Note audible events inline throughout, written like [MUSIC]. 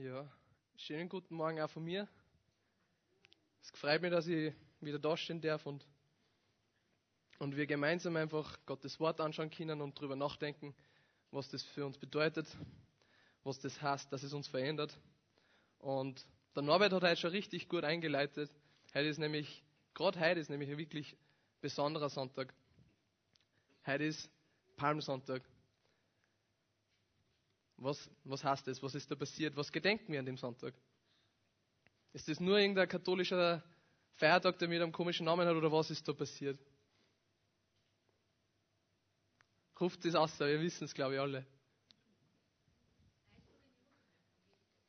Ja, schönen guten Morgen auch von mir. Es freut mich, dass ich wieder da stehen darf und, und wir gemeinsam einfach Gottes Wort anschauen können und darüber nachdenken, was das für uns bedeutet, was das heißt, dass es uns verändert. Und der Norbert hat heute schon richtig gut eingeleitet. Heute ist nämlich, gerade heute ist nämlich ein wirklich besonderer Sonntag. Heute ist Palmsonntag. Was, was heißt das? Was ist da passiert? Was gedenken wir an dem Sonntag? Ist das nur irgendein katholischer Feiertag, der mit einem komischen Namen hat, oder was ist da passiert? Ruft es aus, wir wissen es, glaube ich, alle.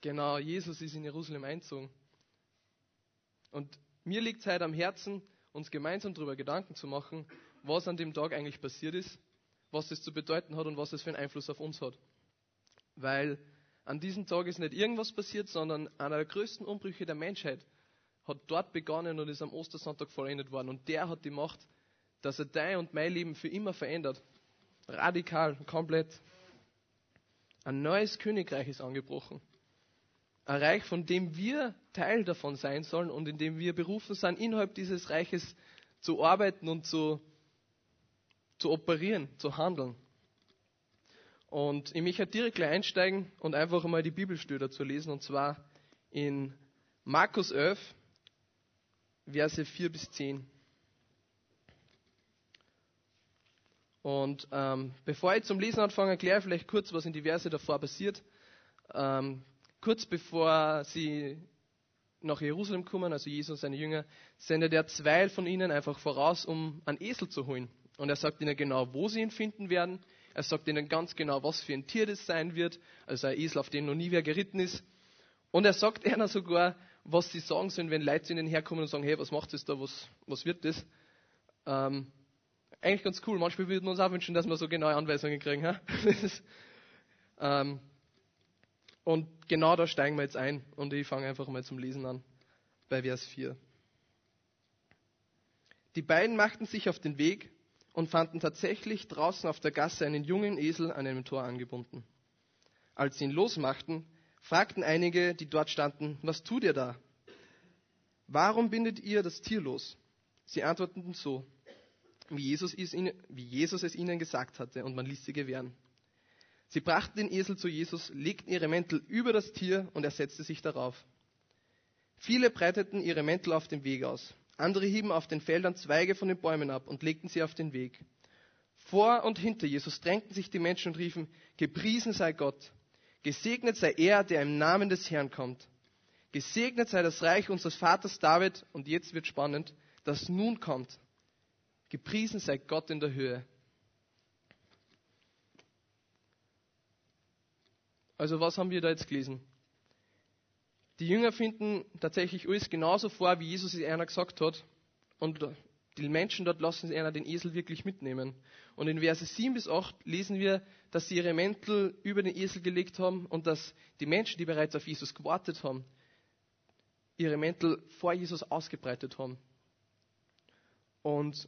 Genau, Jesus ist in Jerusalem einzogen. Und mir liegt es heute am Herzen, uns gemeinsam darüber Gedanken zu machen, was an dem Tag eigentlich passiert ist, was es zu bedeuten hat und was es für einen Einfluss auf uns hat weil an diesem Tag ist nicht irgendwas passiert, sondern einer der größten Umbrüche der Menschheit hat dort begonnen und ist am Ostersonntag vollendet worden. Und der hat die Macht, dass er dein und mein Leben für immer verändert. Radikal, komplett. Ein neues Königreich ist angebrochen. Ein Reich, von dem wir Teil davon sein sollen und in dem wir berufen sind, innerhalb dieses Reiches zu arbeiten und zu, zu operieren, zu handeln. Und ich möchte direkt gleich einsteigen und einfach einmal die Bibelstelle dazu lesen, und zwar in Markus 11, Verse 4 bis 10. Und ähm, bevor ich zum Lesen anfange, erkläre ich vielleicht kurz, was in die Verse davor passiert. Ähm, kurz bevor sie nach Jerusalem kommen, also Jesus und seine Jünger, sendet er zwei von ihnen einfach voraus, um einen Esel zu holen. Und er sagt ihnen genau, wo sie ihn finden werden, er sagt ihnen ganz genau, was für ein Tier das sein wird, also ein Esel, auf den noch nie wer geritten ist. Und er sagt [LAUGHS] ihnen sogar, was sie sagen sollen, wenn Leute zu ihnen herkommen und sagen, hey, was macht das da, was, was wird das? Ähm, eigentlich ganz cool. Manchmal würden wir uns auch wünschen, dass wir so genaue Anweisungen kriegen. [LAUGHS] ähm, und genau da steigen wir jetzt ein und ich fange einfach mal zum Lesen an, bei Vers 4. Die beiden machten sich auf den Weg und fanden tatsächlich draußen auf der Gasse einen jungen Esel an einem Tor angebunden. Als sie ihn losmachten, fragten einige, die dort standen, was tut ihr da? Warum bindet ihr das Tier los? Sie antworteten so, wie Jesus, ihnen, wie Jesus es ihnen gesagt hatte, und man ließ sie gewähren. Sie brachten den Esel zu Jesus, legten ihre Mäntel über das Tier und er setzte sich darauf. Viele breiteten ihre Mäntel auf dem Weg aus. Andere hieben auf den Feldern Zweige von den Bäumen ab und legten sie auf den Weg. Vor und hinter Jesus drängten sich die Menschen und riefen, Gepriesen sei Gott, gesegnet sei er, der im Namen des Herrn kommt. Gesegnet sei das Reich unseres Vaters David, und jetzt wird spannend, das nun kommt. Gepriesen sei Gott in der Höhe. Also was haben wir da jetzt gelesen? Die Jünger finden tatsächlich alles genauso vor, wie Jesus es einer gesagt hat. Und die Menschen dort lassen einer den Esel wirklich mitnehmen. Und in Verse 7 bis 8 lesen wir, dass sie ihre Mäntel über den Esel gelegt haben und dass die Menschen, die bereits auf Jesus gewartet haben, ihre Mäntel vor Jesus ausgebreitet haben. Und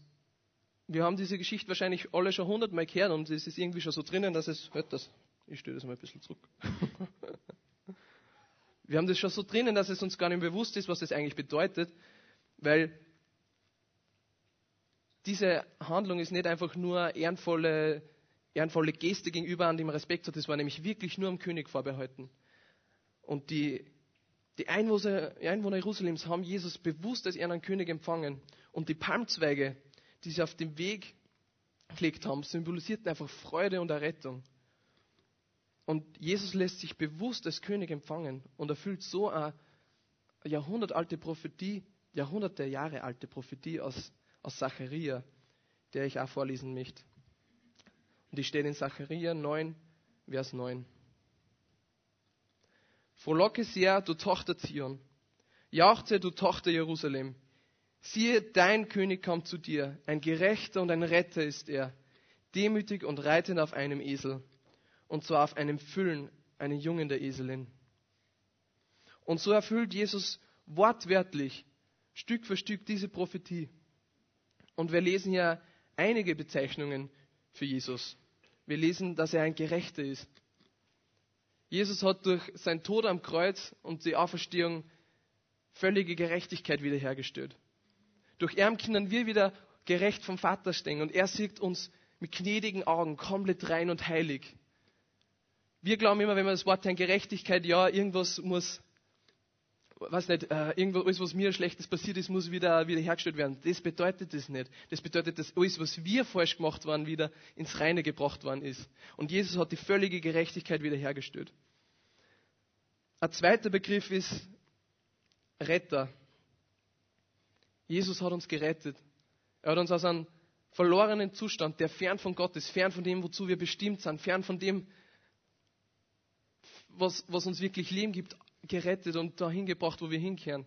wir haben diese Geschichte wahrscheinlich alle schon hundertmal gehört und es ist irgendwie schon so drinnen, dass es, hört das, ich stelle das mal ein bisschen zurück. [LAUGHS] Wir haben das schon so drinnen, dass es uns gar nicht bewusst ist, was das eigentlich bedeutet, weil diese Handlung ist nicht einfach nur ehrenvolle, ehrenvolle Geste gegenüber an dem Respekt hat, das war nämlich wirklich nur am König vorbehalten. Und die, die Einwohner, Einwohner Jerusalems haben Jesus bewusst als ihren König empfangen. Und die Palmzweige, die sie auf dem Weg gelegt haben, symbolisierten einfach Freude und Errettung. Und Jesus lässt sich bewusst als König empfangen und erfüllt so eine jahrhundertalte Prophetie, Jahrhunderte Jahre alte Prophetie aus, aus Zacharia, der ich auch vorlesen möchte. Und die steht in Zacharia 9, Vers 9. Frohlocke sehr, du Tochter Zion. Jauchze, du Tochter Jerusalem. Siehe, dein König kommt zu dir. Ein Gerechter und ein Retter ist er. Demütig und reitend auf einem Esel und zwar auf einem Füllen, einen Jungen der Eselin. Und so erfüllt Jesus wortwörtlich Stück für Stück diese Prophetie. Und wir lesen hier einige Bezeichnungen für Jesus. Wir lesen, dass er ein Gerechter ist. Jesus hat durch sein Tod am Kreuz und die Auferstehung völlige Gerechtigkeit wiederhergestellt. Durch ihn können wir wieder gerecht vom Vater stehen und er sieht uns mit gnädigen Augen komplett rein und heilig. Wir glauben immer, wenn wir das Wort hören, Gerechtigkeit, ja, irgendwas muss, weiß nicht, äh, irgendwas, was mir Schlechtes passiert ist, muss wieder, wieder hergestellt werden. Das bedeutet das nicht. Das bedeutet, dass alles, was wir falsch gemacht waren, wieder ins Reine gebracht worden ist. Und Jesus hat die völlige Gerechtigkeit wiederhergestellt. Ein zweiter Begriff ist Retter. Jesus hat uns gerettet. Er hat uns aus einem verlorenen Zustand, der fern von Gott ist, fern von dem, wozu wir bestimmt sind, fern von dem, was, was uns wirklich Leben gibt, gerettet und dahin gebracht, wo wir hinkehren.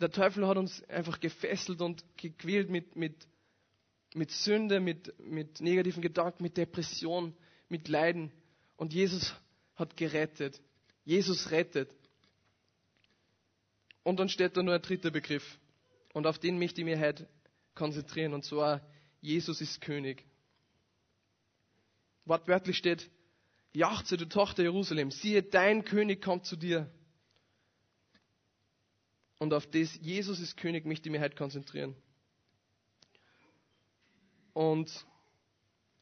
Der Teufel hat uns einfach gefesselt und gequält mit, mit, mit Sünde, mit, mit negativen Gedanken, mit Depression, mit Leiden. Und Jesus hat gerettet. Jesus rettet. Und dann steht da nur ein dritter Begriff. Und auf den möchte ich mich heute konzentrieren. Und zwar, Jesus ist König. Wortwörtlich steht, jachze, du Tochter Jerusalem, siehe, dein König kommt zu dir. Und auf das, Jesus ist König, möchte ich mich heute konzentrieren. Und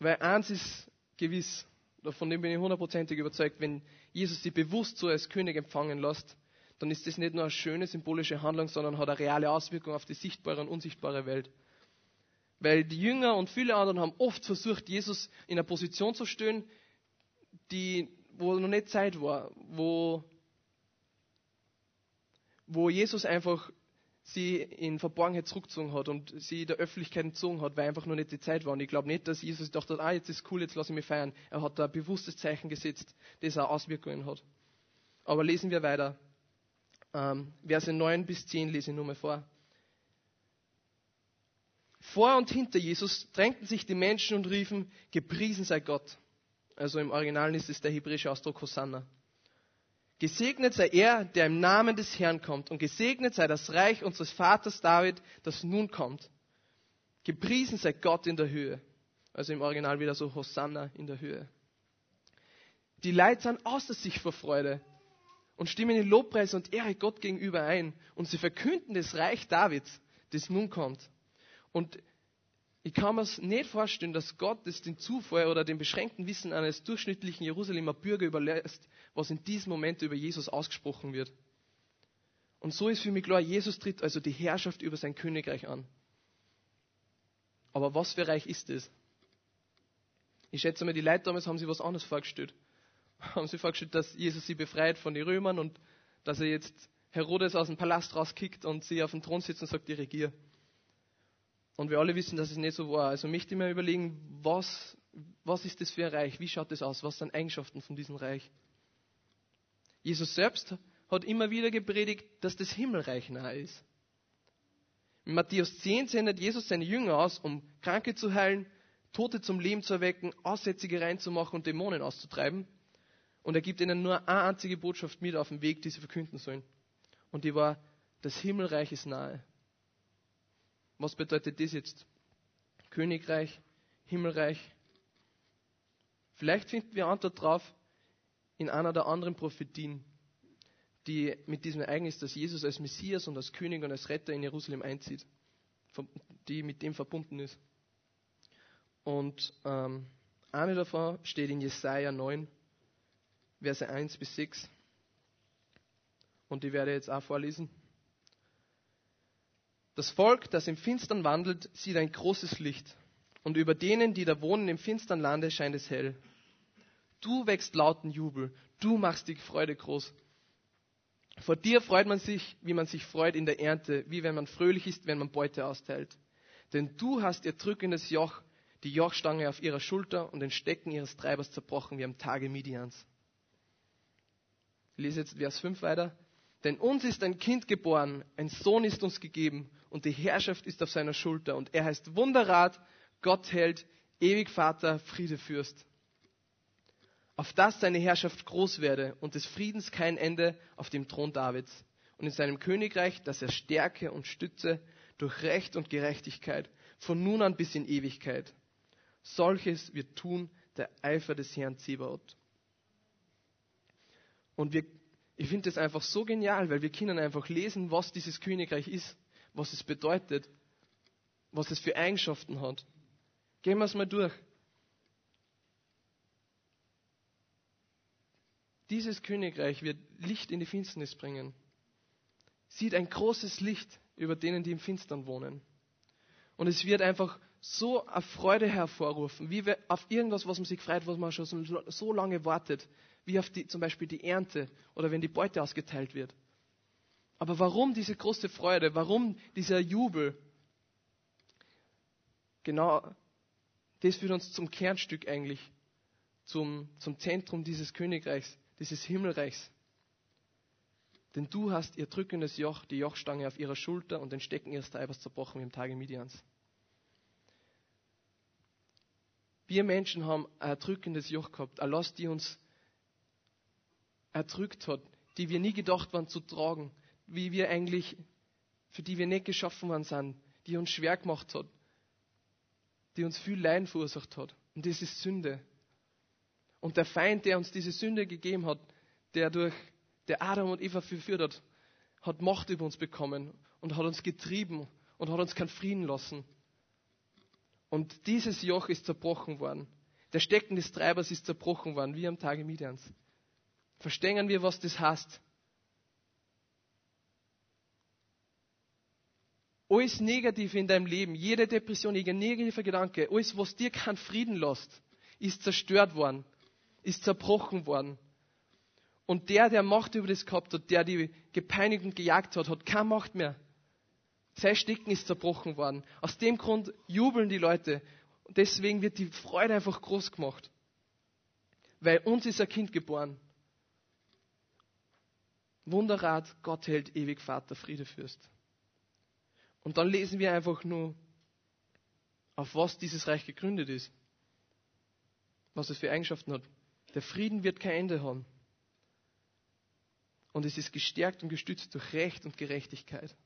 weil eins ist gewiss, von dem bin ich hundertprozentig überzeugt, wenn Jesus sie bewusst so als König empfangen lässt, dann ist das nicht nur eine schöne symbolische Handlung, sondern hat eine reale Auswirkung auf die sichtbare und unsichtbare Welt. Weil die Jünger und viele anderen haben oft versucht, Jesus in eine Position zu stellen, die, wo noch nicht Zeit war, wo, wo Jesus einfach sie in Verborgenheit zurückgezogen hat und sie der Öffentlichkeit entzogen hat, weil einfach nur nicht die Zeit war. Und ich glaube nicht, dass Jesus dachte, ah, jetzt ist cool, jetzt lasse ich mich feiern. Er hat da ein bewusstes Zeichen gesetzt, das auch Auswirkungen hat. Aber lesen wir weiter. Ähm, Verse 9 bis 10 lese ich nur mal vor. Vor und hinter Jesus drängten sich die Menschen und riefen, gepriesen sei Gott. Also im Original ist es der hebräische Ausdruck Hosanna. Gesegnet sei er, der im Namen des Herrn kommt, und gesegnet sei das Reich unseres Vaters David, das nun kommt. Gepriesen sei Gott in der Höhe. Also im Original wieder so Hosanna in der Höhe. Die Leute sind außer sich vor Freude und stimmen in Lobpreis und Ehre Gott gegenüber ein. Und sie verkünden das Reich Davids, das nun kommt. Und ich kann mir es nicht vorstellen, dass Gott es den Zufall oder dem beschränkten Wissen eines durchschnittlichen Jerusalemer Bürger überlässt, was in diesem Moment über Jesus ausgesprochen wird. Und so ist für mich klar, Jesus tritt also die Herrschaft über sein Königreich an. Aber was für Reich ist es? Ich schätze mal, die Leute damals haben sich was anderes vorgestellt [LAUGHS] haben sie vorgestellt, dass Jesus sie befreit von den Römern und dass er jetzt Herodes aus dem Palast rauskickt und sie auf dem Thron sitzt und sagt, ich regiere. Und wir alle wissen, dass es nicht so war. Also möchte ich mir überlegen, was, was ist das für ein Reich? Wie schaut das aus? Was sind Eigenschaften von diesem Reich? Jesus selbst hat immer wieder gepredigt, dass das Himmelreich nahe ist. In Matthäus 10 sendet Jesus seine Jünger aus, um Kranke zu heilen, Tote zum Leben zu erwecken, Aussätzige reinzumachen und Dämonen auszutreiben. Und er gibt ihnen nur eine einzige Botschaft mit auf den Weg, die sie verkünden sollen. Und die war, das Himmelreich ist nahe. Was bedeutet das jetzt? Königreich, Himmelreich. Vielleicht finden wir Antwort drauf in einer der anderen Prophetien, die mit diesem Ereignis, dass Jesus als Messias und als König und als Retter in Jerusalem einzieht, die mit dem verbunden ist. Und ähm, eine davon steht in Jesaja 9, Verse 1 bis 6. Und die werde ich jetzt auch vorlesen. Das Volk, das im Finstern wandelt, sieht ein großes Licht. Und über denen, die da wohnen im finstern Lande, scheint es hell. Du wächst lauten Jubel. Du machst die Freude groß. Vor dir freut man sich, wie man sich freut in der Ernte, wie wenn man fröhlich ist, wenn man Beute austeilt. Denn du hast ihr drückendes Joch, die Jochstange auf ihrer Schulter und den Stecken ihres Treibers zerbrochen wie am Tage Midians. Ich lese jetzt Vers 5 weiter. Denn uns ist ein Kind geboren, ein Sohn ist uns gegeben und die Herrschaft ist auf seiner Schulter. Und er heißt Wunderrat, Gott hält, ewig Vater, Friedefürst. Auf dass seine Herrschaft groß werde und des Friedens kein Ende auf dem Thron Davids und in seinem Königreich, dass er stärke und stütze durch Recht und Gerechtigkeit von nun an bis in Ewigkeit. Solches wird tun der Eifer des Herrn Zebaoth. Und wir, ich finde das einfach so genial, weil wir können einfach lesen, was dieses Königreich ist, was es bedeutet, was es für Eigenschaften hat. Gehen wir es mal durch. Dieses Königreich wird Licht in die Finsternis bringen. Sieht ein großes Licht über denen, die im Finstern wohnen. Und es wird einfach so eine Freude hervorrufen, wie auf irgendwas, was man sich freut, was man schon so lange wartet, wie auf die, zum Beispiel die Ernte oder wenn die Beute ausgeteilt wird. Aber warum diese große Freude? Warum dieser Jubel? Genau, das führt uns zum Kernstück eigentlich, zum, zum Zentrum dieses Königreichs, dieses Himmelreichs. Denn du hast ihr drückendes Joch, die Jochstange auf ihrer Schulter und den Stecken ihres Treibers zerbrochen wie im Tage Midians. Wir Menschen haben ein drückendes Joch gehabt, eine Last, die uns erdrückt hat, die wir nie gedacht waren zu tragen, wie wir eigentlich, für die wir nicht geschaffen worden sind, die uns schwer gemacht hat, die uns viel Leiden verursacht hat. Und das ist Sünde. Und der Feind, der uns diese Sünde gegeben hat, der durch der Adam und Eva verführt hat, hat Macht über uns bekommen und hat uns getrieben und hat uns keinen Frieden lassen. Und dieses Joch ist zerbrochen worden. Der Stecken des Treibers ist zerbrochen worden, wie am Tage Midians. Verstehen wir, was das heißt? Alles Negative in deinem Leben, jede Depression, jeder negative Gedanke, alles, was dir keinen Frieden lässt, ist zerstört worden, ist zerbrochen worden. Und der, der Macht über das gehabt hat, der die gepeinigt und gejagt hat, hat keine Macht mehr. Sein Stecken ist zerbrochen worden. Aus dem Grund jubeln die Leute. Und deswegen wird die Freude einfach groß gemacht. Weil uns ist ein Kind geboren. Wunderrat, Gott hält ewig Vater, Friede Fürst. Und dann lesen wir einfach nur, auf was dieses Reich gegründet ist. Was es für Eigenschaften hat. Der Frieden wird kein Ende haben. Und es ist gestärkt und gestützt durch Recht und Gerechtigkeit.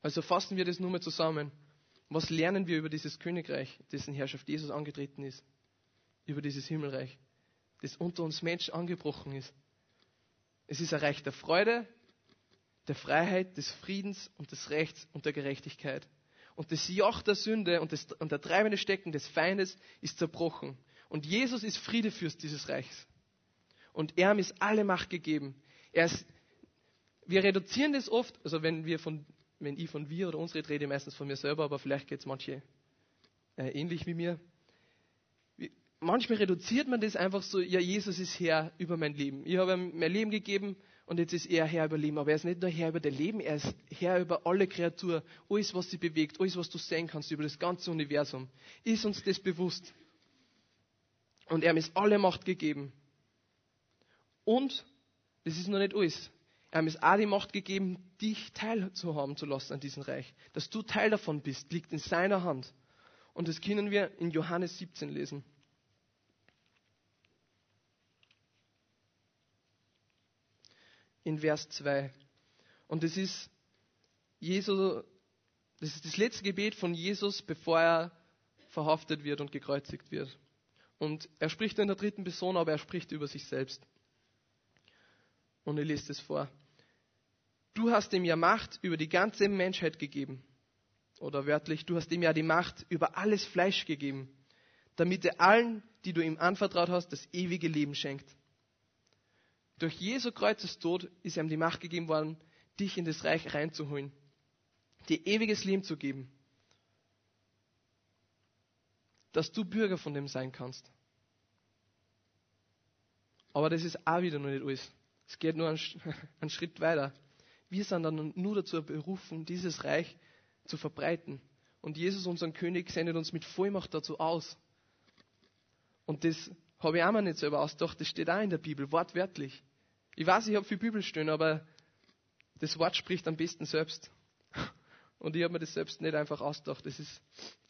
Also fassen wir das nur mal zusammen. Was lernen wir über dieses Königreich, dessen Herrschaft Jesus angetreten ist? Über dieses Himmelreich, das unter uns Menschen angebrochen ist. Es ist ein Reich der Freude, der Freiheit, des Friedens und des Rechts und der Gerechtigkeit. Und das Joch der Sünde und, das, und der treibende Stecken des Feindes ist zerbrochen. Und Jesus ist Friedefürst dieses Reichs. Und er ist alle Macht gegeben. Ist, wir reduzieren das oft, also wenn wir von, wenn ich von wir oder uns rede, rede ich meistens von mir selber, aber vielleicht geht es manche äh, ähnlich wie mir manchmal reduziert man das einfach so, ja, Jesus ist Herr über mein Leben. Ich habe ihm mein Leben gegeben und jetzt ist er Herr über Leben. Aber er ist nicht nur Herr über dein Leben, er ist Herr über alle Kreatur, alles, was sie bewegt, alles, was du sehen kannst über das ganze Universum. Ist uns das bewusst? Und er hat ist alle Macht gegeben. Und, das ist noch nicht alles, er hat uns auch die Macht gegeben, dich teilzuhaben zu lassen an diesem Reich. Dass du Teil davon bist, liegt in seiner Hand. Und das können wir in Johannes 17 lesen. In Vers 2. Und das ist Jesus, das ist das letzte Gebet von Jesus, bevor er verhaftet wird und gekreuzigt wird. Und er spricht in der dritten Person, aber er spricht über sich selbst. Und er liest es vor. Du hast ihm ja Macht über die ganze Menschheit gegeben. Oder wörtlich, du hast ihm ja die Macht über alles Fleisch gegeben, damit er allen, die du ihm anvertraut hast, das ewige Leben schenkt. Durch Jesu Kreuzestod ist ihm die Macht gegeben worden, dich in das Reich reinzuholen, dir ewiges Leben zu geben, dass du Bürger von dem sein kannst. Aber das ist auch wieder noch nicht alles. Es geht nur einen, [LAUGHS] Schritt weiter. Wir sind dann nur dazu berufen, dieses Reich zu verbreiten. Und Jesus, unser König, sendet uns mit Vollmacht dazu aus. Und das habe ich auch mal nicht selber ausgedacht, das steht auch in der Bibel, wortwörtlich. Ich weiß, ich habe viel Bibelstellen, aber das Wort spricht am besten selbst. [LAUGHS] Und ich habe mir das selbst nicht einfach ausgedacht, das ist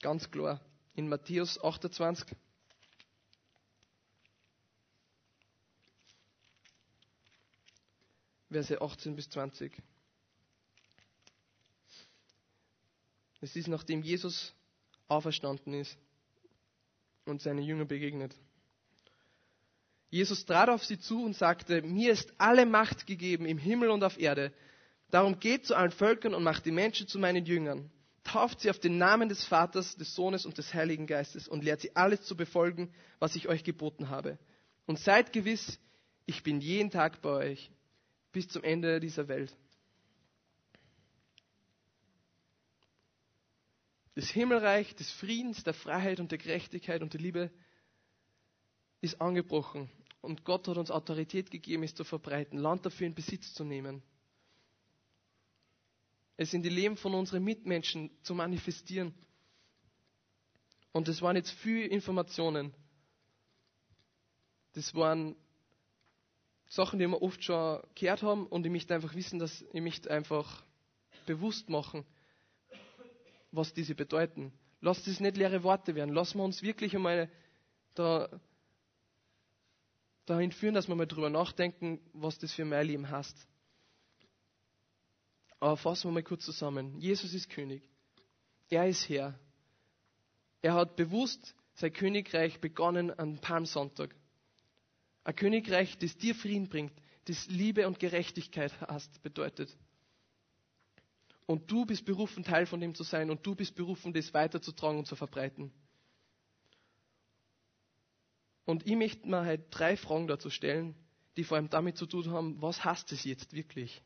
ganz klar. In Matthäus 28, Verse 18 bis 20. Es ist, nachdem Jesus auferstanden ist und seine Jünger begegnet. Jesus trat auf sie zu und sagte, mir ist alle Macht gegeben im Himmel und auf Erde. Darum geht zu allen Völkern und macht die Menschen zu meinen Jüngern. Tauft sie auf den Namen des Vaters, des Sohnes und des Heiligen Geistes und lehrt sie alles zu befolgen, was ich euch geboten habe. Und seid gewiss, ich bin jeden Tag bei euch bis zum Ende dieser Welt. Das Himmelreich des Friedens, der Freiheit und der Gerechtigkeit und der Liebe ist angebrochen. Und Gott hat uns Autorität gegeben, es zu verbreiten, Land dafür in Besitz zu nehmen. Es in die Leben von unseren Mitmenschen zu manifestieren. Und das waren jetzt viele Informationen. Das waren Sachen, die wir oft schon gehört haben und ich möchte einfach wissen, dass ich mich einfach bewusst machen, was diese bedeuten. Lass das nicht leere Worte werden. Lassen wir uns wirklich einmal da, dahin führen, dass wir mal drüber nachdenken, was das für mein Leben heißt. Aber fassen wir mal kurz zusammen. Jesus ist König. Er ist Herr. Er hat bewusst sein Königreich begonnen an Palmsonntag. Ein Königreich, das dir Frieden bringt, das Liebe und Gerechtigkeit hast, bedeutet. Und du bist berufen, Teil von dem zu sein und du bist berufen, das weiterzutragen und zu verbreiten. Und ich möchte mir halt drei Fragen dazu stellen, die vor allem damit zu tun haben, was heißt es jetzt wirklich?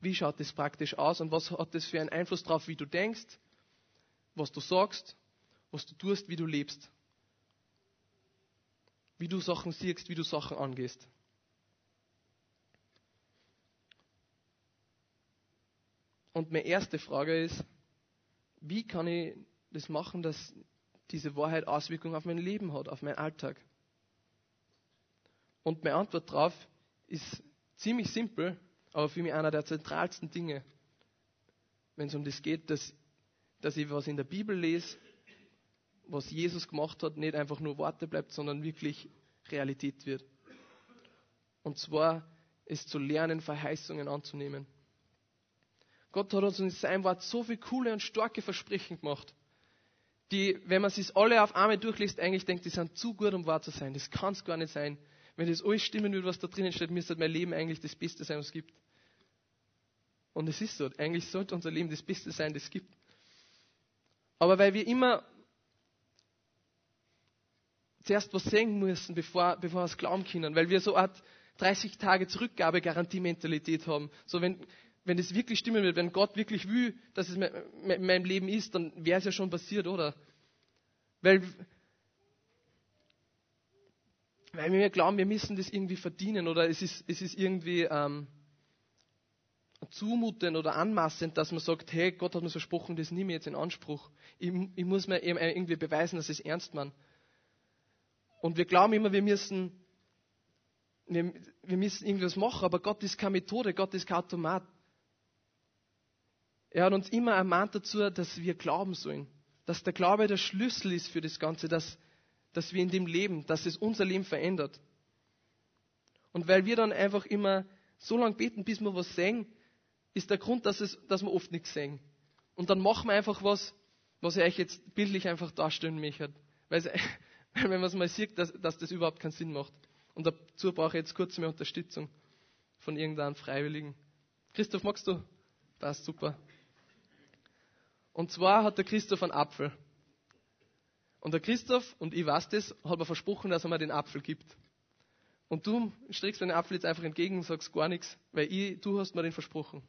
Wie schaut das praktisch aus und was hat das für einen Einfluss darauf, wie du denkst, was du sagst, was du tust, wie du lebst? Wie du Sachen siehst, wie du Sachen angehst. Und meine erste Frage ist, wie kann ich das machen, dass diese Wahrheit Auswirkungen auf mein Leben hat, auf meinen Alltag? Und meine Antwort darauf ist ziemlich simpel, aber für mich einer der zentralsten Dinge, wenn es um das geht, dass, dass ich was in der Bibel lese, was Jesus gemacht hat, nicht einfach nur Worte bleibt, sondern wirklich Realität wird. Und zwar ist zu lernen, Verheißungen anzunehmen. Gott hat uns in seinem Wort so viele coole und starke Versprechen gemacht, die, wenn man sich alle auf einmal durchliest, eigentlich denkt, die sind zu gut, um wahr zu sein. Das kann es gar nicht sein. Wenn das alles stimmen würde, was da drinnen steht, müsste mein Leben eigentlich das Beste sein, was es gibt. Und es ist so. Eigentlich sollte unser Leben das Beste sein, das es gibt. Aber weil wir immer zuerst was sehen müssen, bevor, bevor wir es glauben können, weil wir so eine Art 30 Tage Zurückgabe-Garantie-Mentalität haben. So, wenn, wenn es wirklich stimmen wird, wenn Gott wirklich will, dass es in meinem Leben ist, dann wäre es ja schon passiert, oder? Weil, weil wir glauben, wir müssen das irgendwie verdienen oder es ist, es ist irgendwie ähm, zumutend oder anmaßend, dass man sagt, hey, Gott hat mir versprochen, das nehme ich jetzt in Anspruch. Ich, ich muss mir irgendwie beweisen, dass ich es ernst meine. Und wir glauben immer, wir müssen, wir, wir müssen irgendwas machen, aber Gott ist keine Methode, Gott ist kein Automat. Er hat uns immer ermahnt dazu, dass wir glauben sollen. Dass der Glaube der Schlüssel ist für das Ganze, dass, dass wir in dem leben, dass es unser Leben verändert. Und weil wir dann einfach immer so lange beten, bis wir was sehen, ist der Grund, dass, es, dass wir oft nichts sehen. Und dann machen wir einfach was, was ich euch jetzt bildlich einfach darstellen möchte. [LAUGHS] Weil, wenn man es mal sieht, dass, dass das überhaupt keinen Sinn macht. Und dazu brauche ich jetzt kurz mehr Unterstützung von irgendeinem Freiwilligen. Christoph, magst du? Passt super. Und zwar hat der Christoph einen Apfel. Und der Christoph, und ich weiß das, hat mir versprochen, dass er mir den Apfel gibt. Und du streckst den Apfel jetzt einfach entgegen und sagst gar nichts, weil ich, du hast mir den versprochen.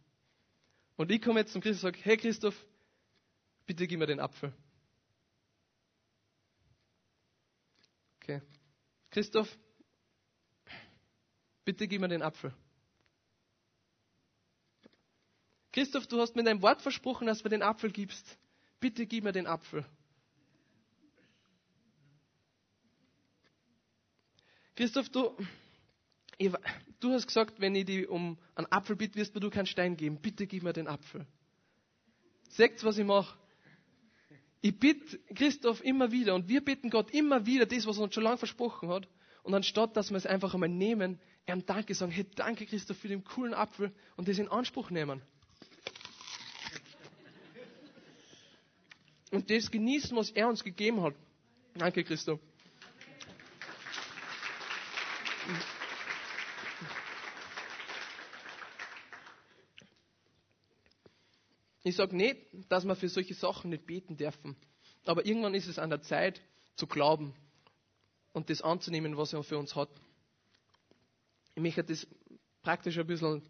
Und ich komme jetzt zum Christoph und sage, hey Christoph, bitte gib mir den Apfel. Okay. Christoph, bitte gib mir den Apfel. Christoph, du hast mir dein Wort versprochen, dass du mir den Apfel gibst. Bitte gib mir den Apfel. Christoph, du, ich, du hast gesagt, wenn ich dich um einen Apfel bitte, wirst mir du keinen Stein geben. Bitte gib mir den Apfel. Seht, was ich mache? Ich bitte Christoph immer wieder und wir bitten Gott immer wieder das, was er uns schon lange versprochen hat. Und anstatt, dass wir es einfach einmal nehmen, ihm Danke sagen, hey, danke Christoph für den coolen Apfel und das in Anspruch nehmen. Und das genießen, was er uns gegeben hat. Danke, Christo. Ich sage nicht, dass wir für solche Sachen nicht beten dürfen. Aber irgendwann ist es an der Zeit zu glauben und das anzunehmen, was er für uns hat. Ich möchte das praktisch ein bisschen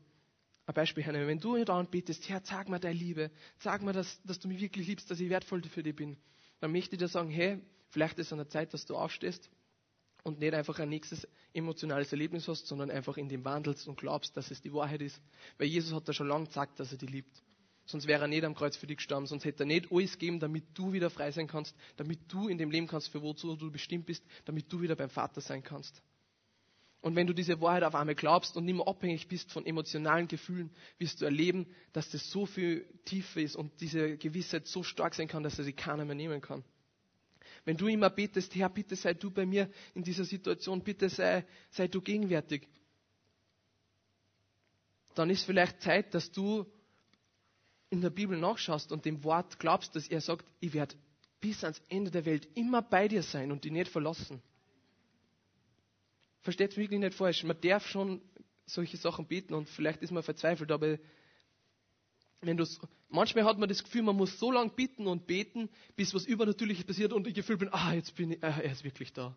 ein Beispiel hernehmen. Wenn du da betest, Herr, sag mir deine Liebe, sag mir, dass, dass du mich wirklich liebst, dass ich wertvoll für dich bin, dann möchte ich dir sagen, hey, vielleicht ist es an der Zeit, dass du aufstehst und nicht einfach ein nächstes emotionales Erlebnis hast, sondern einfach in dem wandelst und glaubst, dass es die Wahrheit ist. Weil Jesus hat da schon lange gesagt, dass er dich liebt. Sonst wäre er nicht am Kreuz für dich gestorben, sonst hätte er nicht alles gegeben, damit du wieder frei sein kannst, damit du in dem Leben kannst, für wozu du bestimmt bist, damit du wieder beim Vater sein kannst. Und wenn du diese Wahrheit auf einmal glaubst und nicht mehr abhängig bist von emotionalen Gefühlen, wirst du erleben, dass das so viel tiefer ist und diese Gewissheit so stark sein kann, dass er sie keiner mehr nehmen kann. Wenn du immer betest, Herr, bitte sei du bei mir in dieser Situation, bitte sei, sei du gegenwärtig, dann ist vielleicht Zeit, dass du in der Bibel nachschaust und dem Wort glaubst, dass er sagt, ich werde bis ans Ende der Welt immer bei dir sein und dich nicht verlassen. Versteht es wirklich nicht falsch. Man darf schon solche Sachen beten und vielleicht ist man verzweifelt, aber wenn du manchmal hat man das Gefühl, man muss so lange bitten und beten, bis was Übernatürliches passiert und ich gefühlt bin, ah, jetzt bin ich, ah, er ist wirklich da.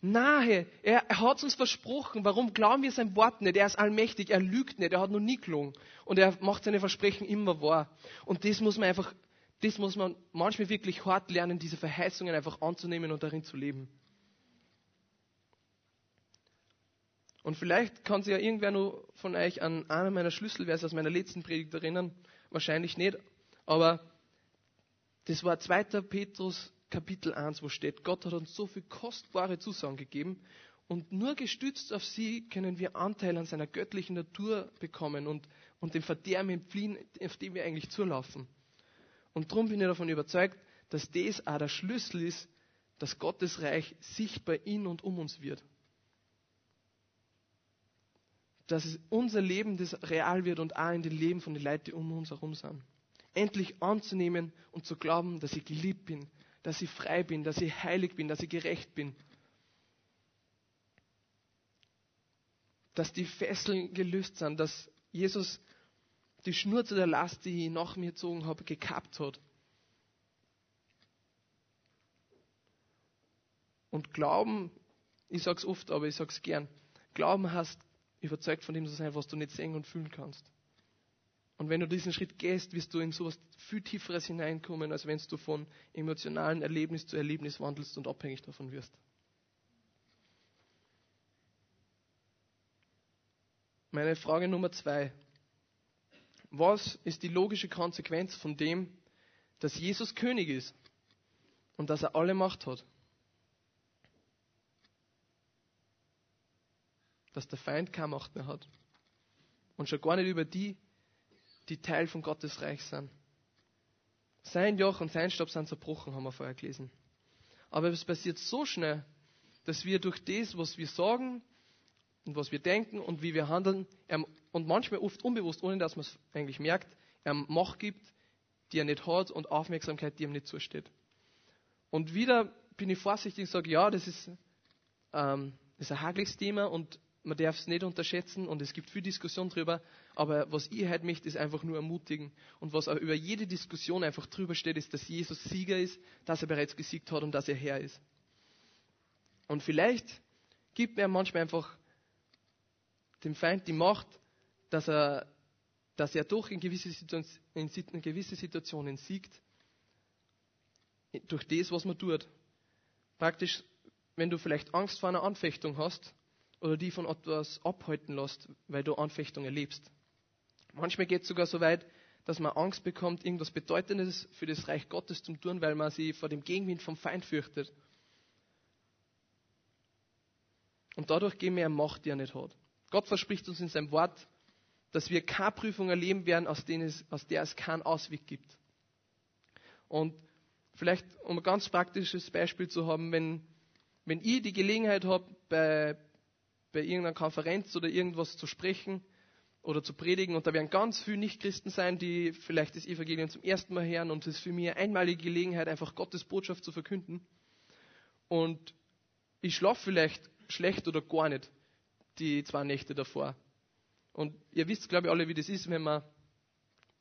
Nahe, er, er hat uns versprochen. Warum glauben wir sein Wort nicht? Er ist allmächtig, er lügt nicht, er hat noch nie gelungen. Und er macht seine Versprechen immer wahr. Und das muss man einfach, das muss man manchmal wirklich hart lernen, diese Verheißungen einfach anzunehmen und darin zu leben. Und vielleicht kann sich ja irgendwer nur von euch an einer meiner Schlüsselverse aus meiner letzten Predigt erinnern. Wahrscheinlich nicht. Aber das war 2. Petrus Kapitel 1, wo steht, Gott hat uns so viel kostbare Zusagen gegeben und nur gestützt auf sie können wir Anteil an seiner göttlichen Natur bekommen und, und dem Verderben entfliehen, auf dem wir eigentlich zulaufen. Und darum bin ich davon überzeugt, dass das auch der Schlüssel ist, dass Gottes Reich sichtbar in und um uns wird. Dass unser Leben das real wird und auch in den Leben von den Leuten, die um uns herum sind. Endlich anzunehmen und zu glauben, dass ich geliebt bin, dass ich frei bin, dass ich heilig bin, dass ich gerecht bin. Dass die Fesseln gelöst sind, dass Jesus die Schnur zu der Last, die ich nach mir gezogen habe, gekappt hat. Und Glauben, ich sage es oft, aber ich sage es gern, Glauben heißt, überzeugt von dem zu sein, was du nicht sehen und fühlen kannst. Und wenn du diesen Schritt gehst, wirst du in sowas viel Tieferes hineinkommen, als wenn du von emotionalen Erlebnis zu Erlebnis wandelst und abhängig davon wirst. Meine Frage Nummer zwei. Was ist die logische Konsequenz von dem, dass Jesus König ist und dass er alle Macht hat? Dass der Feind keine Macht mehr hat. Und schon gar nicht über die, die Teil von Gottes Reich sind. Sein Joch und sein Stab sind zerbrochen, haben wir vorher gelesen. Aber es passiert so schnell, dass wir durch das, was wir sagen und was wir denken und wie wir handeln, und manchmal oft unbewusst, ohne dass man es eigentlich merkt, er Macht gibt, die er nicht hat und Aufmerksamkeit, die ihm nicht zusteht. Und wieder bin ich vorsichtig und sage, ja, das ist, ähm, das ist ein hagliches Thema und man darf es nicht unterschätzen und es gibt viel Diskussion darüber, aber was ich heute möchte, ist einfach nur ermutigen. Und was auch über jede Diskussion einfach drüber steht, ist, dass Jesus Sieger ist, dass er bereits gesiegt hat und dass er Herr ist. Und vielleicht gibt er manchmal einfach dem Feind die Macht, dass er, dass er doch in gewisse, in, in gewisse Situationen siegt, durch das, was man tut. Praktisch, wenn du vielleicht Angst vor einer Anfechtung hast, oder die von etwas abhalten lässt, weil du Anfechtung erlebst. Manchmal geht es sogar so weit, dass man Angst bekommt, irgendwas Bedeutendes für das Reich Gottes zu tun, weil man sich vor dem Gegenwind vom Feind fürchtet. Und dadurch geben wir eine Macht, die er nicht hat. Gott verspricht uns in seinem Wort, dass wir keine Prüfung erleben werden, aus, es, aus der es keinen Ausweg gibt. Und vielleicht, um ein ganz praktisches Beispiel zu haben, wenn, wenn ich die Gelegenheit habe, bei, bei irgendeiner Konferenz oder irgendwas zu sprechen oder zu predigen. Und da werden ganz viele Nichtchristen sein, die vielleicht das Evangelium zum ersten Mal hören und es ist für mich eine einmalige Gelegenheit, einfach Gottes Botschaft zu verkünden. und ich schlafe vielleicht schlecht oder gar nicht die zwei Nächte davor. Und ihr wisst, glaube ich, alle, wie das ist, wenn man,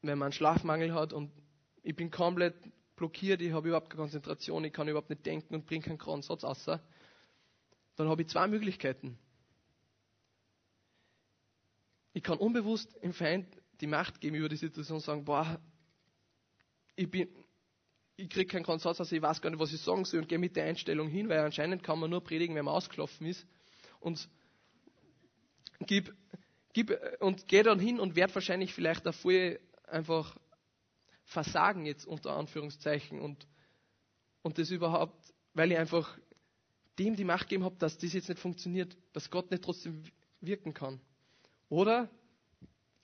wenn man einen Schlafmangel hat und ich bin komplett blockiert, ich habe überhaupt keine Konzentration, ich kann überhaupt nicht denken und bringe keinen geraden Satz außer. Dann habe ich zwei Möglichkeiten. Ich kann unbewusst im Feind die Macht geben über die Situation und sagen, boah, ich bin, ich kriege keinen Konsens, also ich weiß gar nicht, was ich sagen soll und gehe mit der Einstellung hin, weil anscheinend kann man nur predigen, wenn man ausgelaufen ist. Und gib, gib, und gehe dann hin und werde wahrscheinlich vielleicht davor einfach versagen jetzt unter Anführungszeichen und, und das überhaupt, weil ich einfach dem die Macht gegeben habe, dass das jetzt nicht funktioniert, dass Gott nicht trotzdem wirken kann. Oder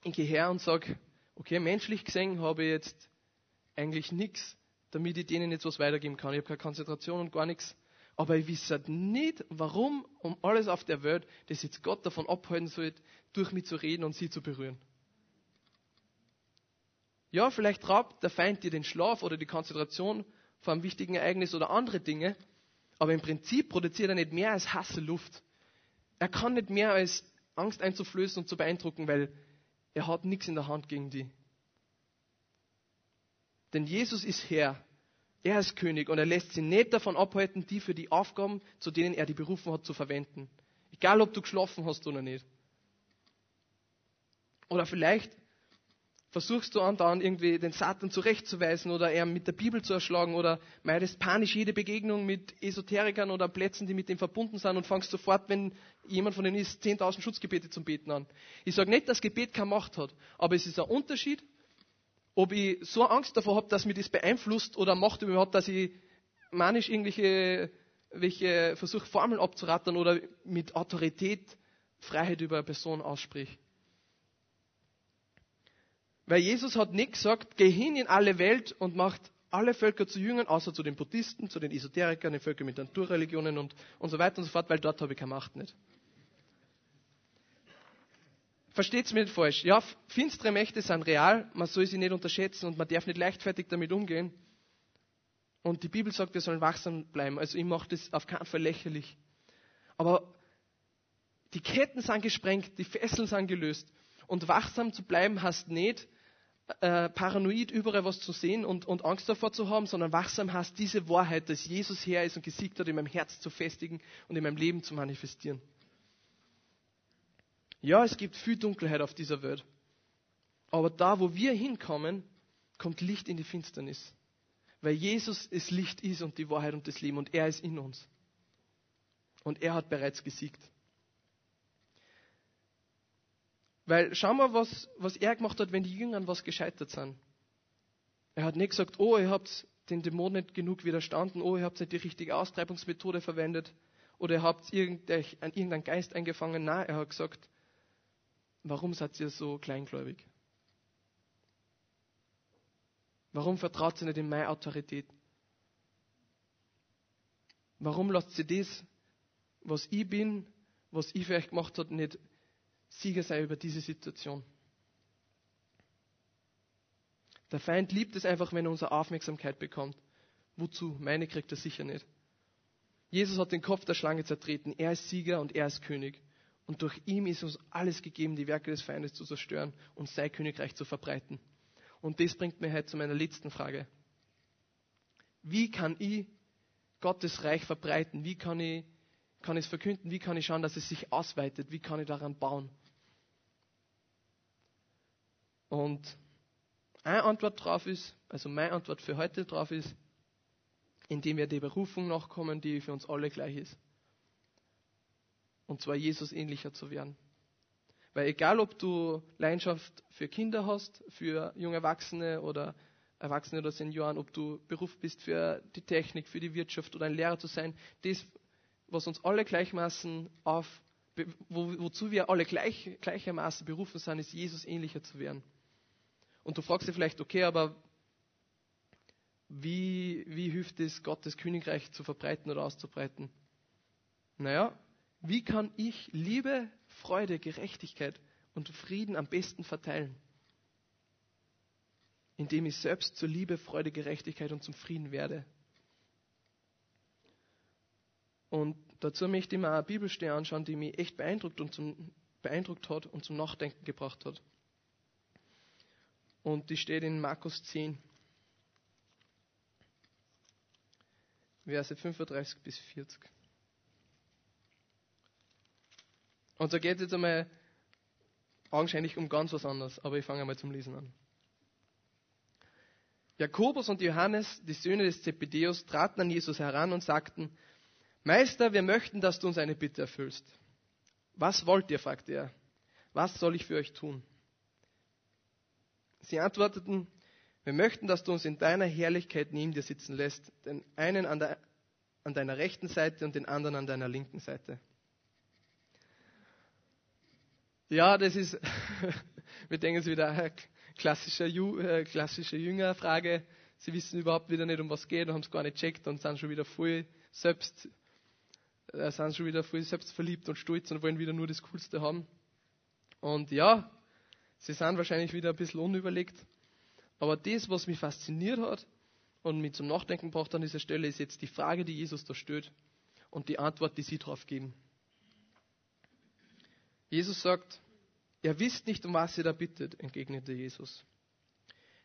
ich gehe her und sage, okay, menschlich gesehen habe ich jetzt eigentlich nichts, damit ich denen jetzt was weitergeben kann. Ich habe keine Konzentration und gar nichts. Aber ich weiß halt nicht, warum um alles auf der Welt das jetzt Gott davon abhalten soll, durch mich zu reden und sie zu berühren. Ja, vielleicht raubt der Feind dir den Schlaf oder die Konzentration vor einem wichtigen Ereignis oder andere Dinge, aber im Prinzip produziert er nicht mehr als Hasse Luft. Er kann nicht mehr als Angst einzuflößen und zu beeindrucken, weil er hat nichts in der Hand gegen die. Denn Jesus ist Herr, er ist König und er lässt sie nicht davon abhalten, die für die Aufgaben, zu denen er die berufen hat, zu verwenden. Egal, ob du geschlafen hast oder nicht. Oder vielleicht versuchst du andauernd irgendwie den Satan zurechtzuweisen oder er mit der Bibel zu erschlagen oder meidest panisch jede Begegnung mit Esoterikern oder Plätzen, die mit dem verbunden sind und fangst sofort, wenn jemand von denen ist, 10.000 Schutzgebete zum Beten an. Ich sage nicht, dass Gebet keine Macht hat, aber es ist ein Unterschied, ob ich so Angst davor habe, dass mich das beeinflusst oder Macht über hat, dass ich manisch irgendwelche welche versuche, Formeln abzurattern oder mit Autorität Freiheit über eine Person ausspricht. Weil Jesus hat nicht gesagt, geh hin in alle Welt und macht alle Völker zu Jüngern, außer zu den Buddhisten, zu den Esoterikern, den Völkern mit Naturreligionen und, und so weiter und so fort, weil dort habe ich keine Macht nicht. Versteht's mir nicht falsch. Ja, finstere Mächte sind real, man soll sie nicht unterschätzen und man darf nicht leichtfertig damit umgehen. Und die Bibel sagt, wir sollen wachsam bleiben. Also ich mache das auf keinen Fall lächerlich. Aber die Ketten sind gesprengt, die Fesseln sind gelöst. Und wachsam zu bleiben heißt nicht, äh, paranoid überall was zu sehen und, und Angst davor zu haben, sondern wachsam heißt diese Wahrheit, dass Jesus Herr ist und gesiegt hat, in meinem Herz zu festigen und in meinem Leben zu manifestieren. Ja, es gibt viel Dunkelheit auf dieser Welt. Aber da, wo wir hinkommen, kommt Licht in die Finsternis. Weil Jesus es Licht ist und die Wahrheit und das Leben und er ist in uns. Und er hat bereits gesiegt. Weil schau mal, was, was er gemacht hat, wenn die Jüngern was gescheitert sind. Er hat nicht gesagt, oh, ihr habt den Dämon nicht genug widerstanden, oh, ihr habt nicht die richtige Austreibungsmethode verwendet oder ihr habt irgendeinen Geist eingefangen. Nein, er hat gesagt, warum seid ihr so kleingläubig? Warum vertraut ihr nicht in meine Autorität? Warum lasst ihr das, was ich bin, was ich für euch gemacht habe, nicht Sieger sei über diese Situation. Der Feind liebt es einfach, wenn er unsere Aufmerksamkeit bekommt. Wozu? Meine kriegt er sicher nicht. Jesus hat den Kopf der Schlange zertreten. Er ist Sieger und er ist König. Und durch ihn ist uns alles gegeben, die Werke des Feindes zu zerstören und sein Königreich zu verbreiten. Und das bringt mir heute zu meiner letzten Frage. Wie kann ich Gottes Reich verbreiten? Wie kann ich kann ich es verkünden? Wie kann ich schauen, dass es sich ausweitet? Wie kann ich daran bauen? Und eine Antwort darauf ist, also meine Antwort für heute darauf ist, indem wir der Berufung nachkommen, die für uns alle gleich ist. Und zwar Jesus ähnlicher zu werden. Weil egal, ob du Leidenschaft für Kinder hast, für junge Erwachsene oder Erwachsene oder Senioren, ob du Beruf bist für die Technik, für die Wirtschaft oder ein Lehrer zu sein, das was uns alle gleichmaßen auf, wo, wozu wir alle gleich, gleichermaßen berufen sind, ist Jesus ähnlicher zu werden. Und du fragst dich vielleicht, okay, aber wie, wie hilft es, Gottes Königreich zu verbreiten oder auszubreiten? Naja, wie kann ich Liebe, Freude, Gerechtigkeit und Frieden am besten verteilen? Indem ich selbst zur Liebe, Freude, Gerechtigkeit und zum Frieden werde. Und dazu möchte ich mir eine Bibelstelle anschauen, die mich echt beeindruckt, und zum, beeindruckt hat und zum Nachdenken gebracht hat. Und die steht in Markus 10, Verse 35 bis 40. Und da geht es jetzt einmal augenscheinlich um ganz was anderes, aber ich fange einmal zum Lesen an. Jakobus und Johannes, die Söhne des Zebedeus, traten an Jesus heran und sagten, Meister, wir möchten, dass du uns eine Bitte erfüllst. Was wollt ihr? fragte er. Was soll ich für euch tun? Sie antworteten, wir möchten, dass du uns in deiner Herrlichkeit neben dir sitzen lässt, den einen an, der, an deiner rechten Seite und den anderen an deiner linken Seite. Ja, das ist, [LAUGHS] wir denken es wieder, eine klassische, äh, klassische Jüngerfrage. Sie wissen überhaupt wieder nicht, um was geht und haben es gar nicht checkt und sind schon wieder voll selbst, äh, sind schon wieder voll selbstverliebt und stolz und wollen wieder nur das Coolste haben. Und ja, sie sind wahrscheinlich wieder ein bisschen unüberlegt. Aber das, was mich fasziniert hat und mich zum Nachdenken braucht an dieser Stelle, ist jetzt die Frage, die Jesus da stellt und die Antwort, die sie darauf geben. Jesus sagt, ihr wisst nicht, um was ihr da bittet, entgegnete Jesus.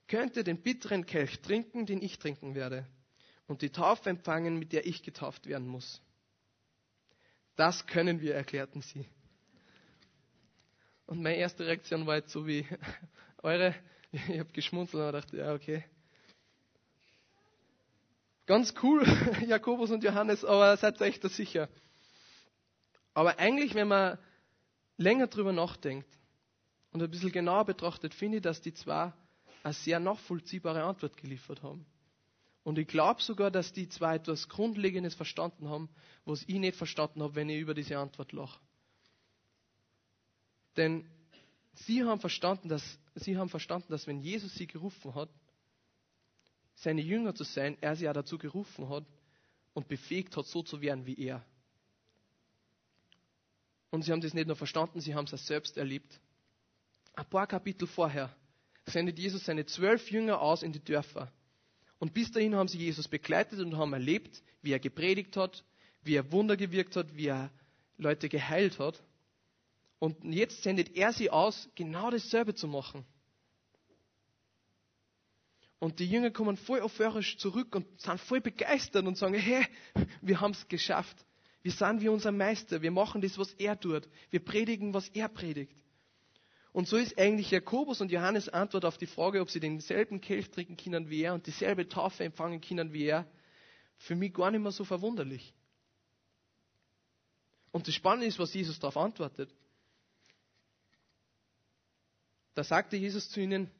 Könnt ihr den bitteren Kelch trinken, den ich trinken werde, und die Taufe empfangen, mit der ich getauft werden muss? Das können wir, erklärten sie. Und meine erste Reaktion war jetzt so wie [LAUGHS] eure. [LAUGHS] Ich habe geschmunzelt und dachte, ja, okay. Ganz cool, [LAUGHS] Jakobus und Johannes, aber seid euch da sicher. Aber eigentlich, wenn man länger drüber nachdenkt und ein bisschen genauer betrachtet, finde ich, dass die zwei eine sehr nachvollziehbare Antwort geliefert haben. Und ich glaube sogar, dass die zwei etwas Grundlegendes verstanden haben, was ich nicht verstanden habe, wenn ich über diese Antwort lache. Denn sie haben verstanden, dass, sie haben verstanden, dass wenn Jesus sie gerufen hat, seine Jünger zu sein, er sie ja dazu gerufen hat und befähigt hat, so zu werden wie er. Und sie haben das nicht nur verstanden, sie haben es selbst erlebt. Ein paar Kapitel vorher sendet Jesus seine zwölf Jünger aus in die Dörfer. Und bis dahin haben sie Jesus begleitet und haben erlebt, wie er gepredigt hat, wie er Wunder gewirkt hat, wie er Leute geheilt hat. Und jetzt sendet er sie aus, genau dasselbe zu machen. Und die Jünger kommen voll euphorisch zurück und sind voll begeistert und sagen, hey, wir haben es geschafft. Wir sind wie unser Meister. Wir machen das, was er tut. Wir predigen, was er predigt. Und so ist eigentlich Jakobus und Johannes Antwort auf die Frage, ob sie denselben Kelch trinken können wie er und dieselbe Taufe empfangen können wie er, für mich gar nicht mehr so verwunderlich. Und das Spannende ist, was Jesus darauf antwortet. Da sagte Jesus zu ihnen,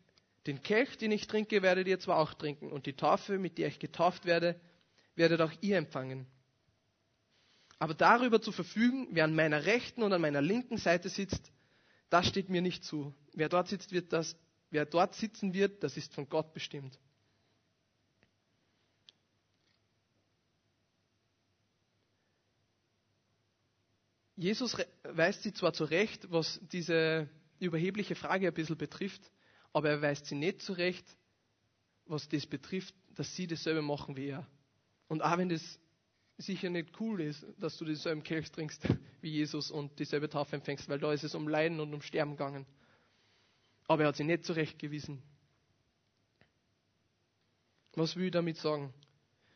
den Kelch, den ich trinke, werdet ihr zwar auch trinken, und die Taufe, mit der ich getauft werde, werdet auch ihr empfangen. Aber darüber zu verfügen, wer an meiner rechten und an meiner linken Seite sitzt, das steht mir nicht zu. Wer dort sitzt, wird das, wer dort sitzen wird, das ist von Gott bestimmt. Jesus weist sie zwar zurecht, was diese überhebliche Frage ein bisschen betrifft, aber er weist sie nicht zurecht, was das betrifft, dass sie dasselbe machen wie er. Und auch wenn das sicher nicht cool ist, dass du dieselben Kelch trinkst wie Jesus und dieselbe Taufe empfängst, weil da ist es um Leiden und um Sterben gegangen. Aber er hat sie nicht zurechtgewiesen. Was will ich damit sagen?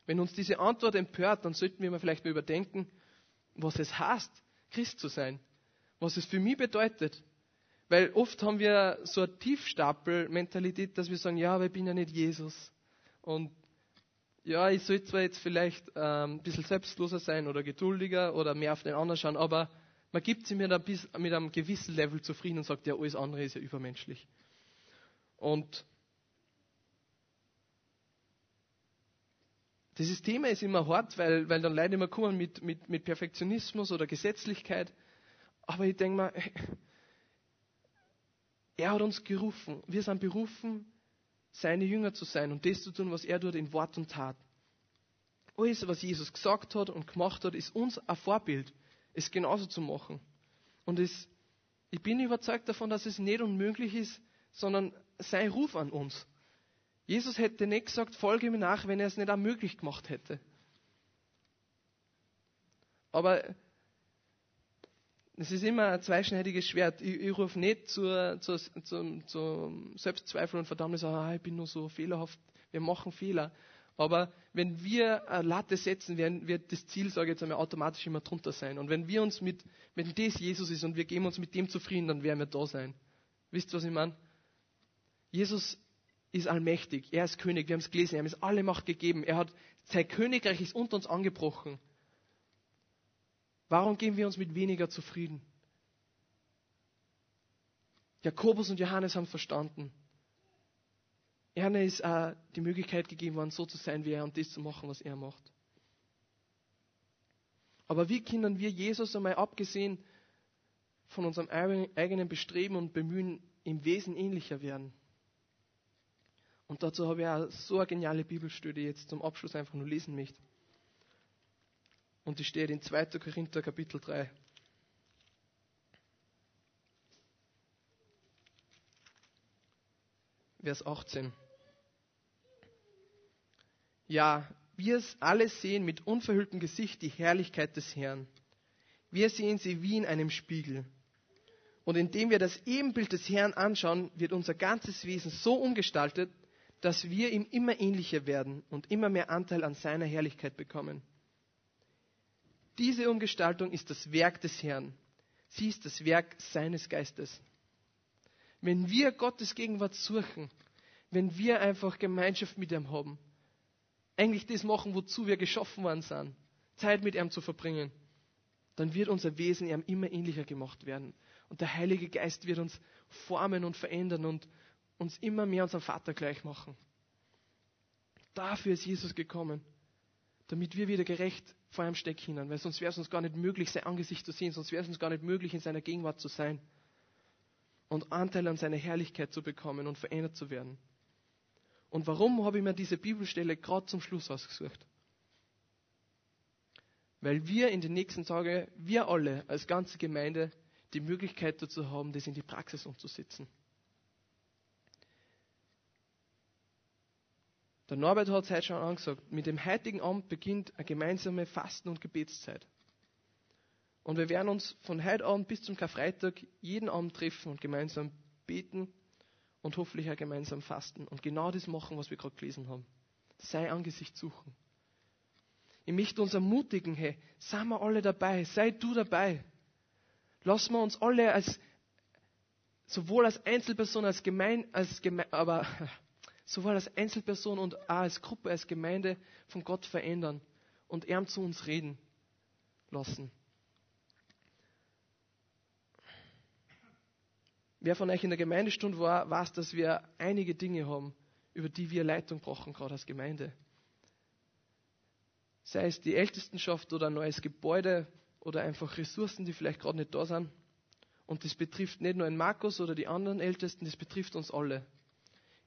Wenn uns diese Antwort empört, dann sollten wir mal vielleicht mal überdenken, was es heißt, Christ zu sein. Was es für mich bedeutet. Weil oft haben wir so eine Tiefstapel-Mentalität, dass wir sagen, ja, aber ich bin ja nicht Jesus. Und ja, ich sollte zwar jetzt vielleicht ähm, ein bisschen selbstloser sein oder geduldiger oder mehr auf den anderen schauen, aber man gibt sich mit, ein mit einem gewissen Level zufrieden und sagt, ja, alles andere ist ja übermenschlich. Und dieses Thema ist immer hart, weil, weil dann Leute immer kommen mit, mit, mit Perfektionismus oder Gesetzlichkeit. Aber ich denke mal, [LAUGHS] er hat uns gerufen. Wir sind berufen, seine Jünger zu sein und das zu tun, was er tut in Wort und Tat. Alles, was Jesus gesagt hat und gemacht hat, ist uns ein Vorbild, es genauso zu machen. Und es, ich bin überzeugt davon, dass es nicht unmöglich ist, sondern sein Ruf an uns. Jesus hätte nicht gesagt, folge mir nach, wenn er es nicht auch möglich gemacht hätte. Aber es ist immer ein zweischneidiges Schwert. Ich, ich rufe nicht zur, zur, zum, zum Selbstzweifel und Verdammnis, ah, ich bin nur so fehlerhaft, wir machen Fehler. Aber wenn wir eine Latte setzen, werden, wird das Ziel, sage ich jetzt einmal, automatisch immer drunter sein. Und wenn wir uns mit, wenn das Jesus ist und wir geben uns mit dem zufrieden, dann werden wir da sein. Wisst ihr, was ich meine? Jesus ist allmächtig. Er ist König. Wir haben es gelesen. Er hat uns alle Macht gegeben. Er hat, sein Königreich ist unter uns angebrochen. Warum geben wir uns mit weniger zufrieden? Jakobus und Johannes haben verstanden. Ihnen ist äh, die Möglichkeit gegeben worden, so zu sein wie er und das zu machen, was er macht. Aber wie können wir Jesus einmal abgesehen von unserem eigenen Bestreben und Bemühen im Wesen ähnlicher werden? Und dazu habe ich auch so eine geniale Bibelstudie jetzt zum Abschluss einfach nur lesen möchte. Und die steht in 2. Korinther Kapitel 3. Vers 18. Ja, wir alle sehen mit unverhülltem Gesicht die Herrlichkeit des Herrn. Wir sehen sie wie in einem Spiegel. Und indem wir das Ebenbild des Herrn anschauen, wird unser ganzes Wesen so umgestaltet, dass wir ihm immer ähnlicher werden und immer mehr Anteil an seiner Herrlichkeit bekommen. Diese Umgestaltung ist das Werk des Herrn. Sie ist das Werk seines Geistes. Wenn wir Gottes Gegenwart suchen, wenn wir einfach Gemeinschaft mit ihm haben, eigentlich das machen, wozu wir geschaffen worden sind, Zeit mit ihm zu verbringen, dann wird unser Wesen ihm immer ähnlicher gemacht werden. Und der Heilige Geist wird uns formen und verändern und uns immer mehr unserem Vater gleich machen. Dafür ist Jesus gekommen, damit wir wieder gerecht vor ihm stecken können, weil sonst wäre es uns gar nicht möglich, sein Angesicht zu sehen, sonst wäre es uns gar nicht möglich, in seiner Gegenwart zu sein und Anteil an seiner Herrlichkeit zu bekommen und verändert zu werden. Und warum habe ich mir diese Bibelstelle gerade zum Schluss ausgesucht? Weil wir in den nächsten Tagen, wir alle als ganze Gemeinde, die Möglichkeit dazu haben, das in die Praxis umzusetzen. Der Norbert hat es heute schon angesagt. Mit dem heutigen Abend beginnt eine gemeinsame Fasten- und Gebetszeit. Und wir werden uns von heute Abend bis zum Karfreitag jeden Abend treffen und gemeinsam beten und hoffentlich auch gemeinsam fasten und genau das machen, was wir gerade gelesen haben. Sei Angesicht suchen. Ich möchte uns ermutigen, hey, seien wir alle dabei, sei du dabei. Lassen wir uns alle als, sowohl als Einzelperson, als Gemein, als Geme aber [LAUGHS] sowohl als Einzelperson und auch als Gruppe, als Gemeinde von Gott verändern und er zu uns reden lassen. Wer von euch in der Gemeindestunde war, weiß, dass wir einige Dinge haben, über die wir Leitung brauchen, gerade als Gemeinde. Sei es die Ältestenschaft oder ein neues Gebäude oder einfach Ressourcen, die vielleicht gerade nicht da sind. Und das betrifft nicht nur einen Markus oder die anderen Ältesten, das betrifft uns alle.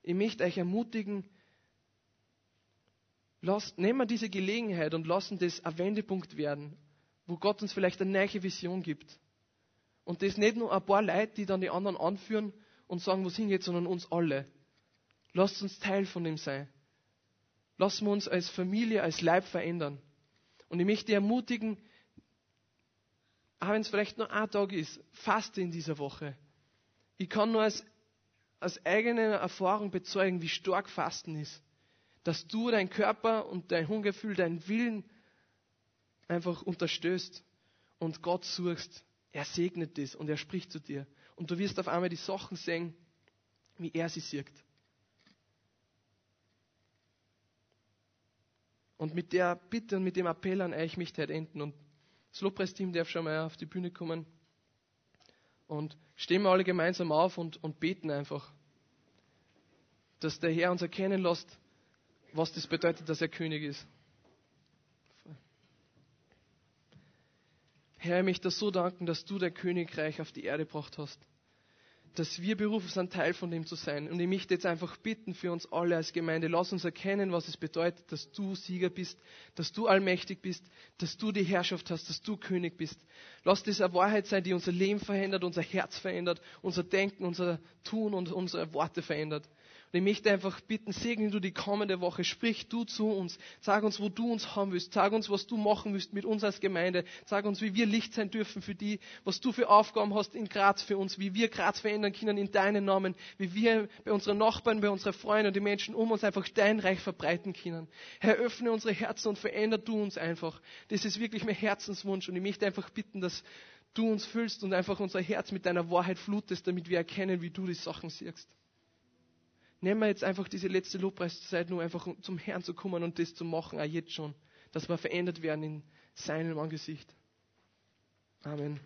Ich möchte euch ermutigen, lasst, nehmen wir diese Gelegenheit und lassen das ein Wendepunkt werden, wo Gott uns vielleicht eine neue Vision gibt. Und das nicht nur ein paar Leute, die dann die anderen anführen und sagen, wo sind jetzt, sondern uns alle. Lasst uns Teil von dem sein. Lassen wir uns als Familie, als Leib verändern. Und ich möchte ermutigen, auch wenn es vielleicht nur ein Tag ist, faste in dieser Woche. Ich kann nur als, als eigene Erfahrung bezeugen, wie stark Fasten ist. Dass du deinen Körper und dein Hungergefühl, deinen Willen einfach unterstößt und Gott suchst er segnet das und er spricht zu dir. Und du wirst auf einmal die Sachen sehen, wie er sie sieht. Und mit der Bitte und mit dem Appell an euch möchte ich heute enden. Und das Lobpreisteam darf schon mal auf die Bühne kommen. Und stehen wir alle gemeinsam auf und, und beten einfach, dass der Herr uns erkennen lässt, was das bedeutet, dass er König ist. Herr, ich möchte so danken, dass du dein Königreich auf die Erde gebracht hast. Dass wir berufen sind, Teil von dem zu sein. Und ich möchte jetzt einfach bitten für uns alle als Gemeinde, lass uns erkennen, was es bedeutet, dass du Sieger bist, dass du allmächtig bist, dass du die Herrschaft hast, dass du König bist. Lass das eine Wahrheit sein, die unser Leben verändert, unser Herz verändert, unser Denken, unser Tun und unsere Worte verändert. Und ich möchte einfach bitten, segne du die kommende Woche, sprich du zu uns, sag uns, wo du uns haben willst, sag uns, was du machen willst mit uns als Gemeinde, sag uns, wie wir Licht sein dürfen für die, was du für Aufgaben hast in Graz für uns, wie wir Graz verändern können in deinen Namen, wie wir bei unseren Nachbarn, bei unseren Freunden und die Menschen um uns einfach dein Reich verbreiten können. Herr, öffne unsere Herzen und veränder du uns einfach. Das ist wirklich mein Herzenswunsch und ich möchte einfach bitten, dass du uns füllst und einfach unser Herz mit deiner Wahrheit flutest, damit wir erkennen, wie du die Sachen siehst nehmen wir jetzt einfach diese letzte Lobpreiszeit nur einfach zum Herrn zu kommen und das zu machen, auch jetzt schon, dass wir verändert werden in seinem Angesicht. Amen.